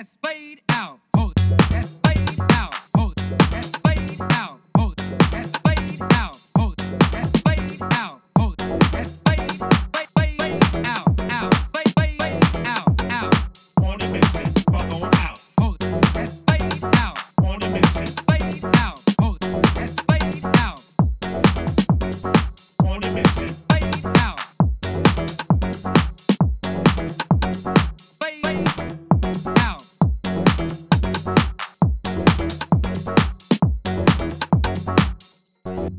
has played out.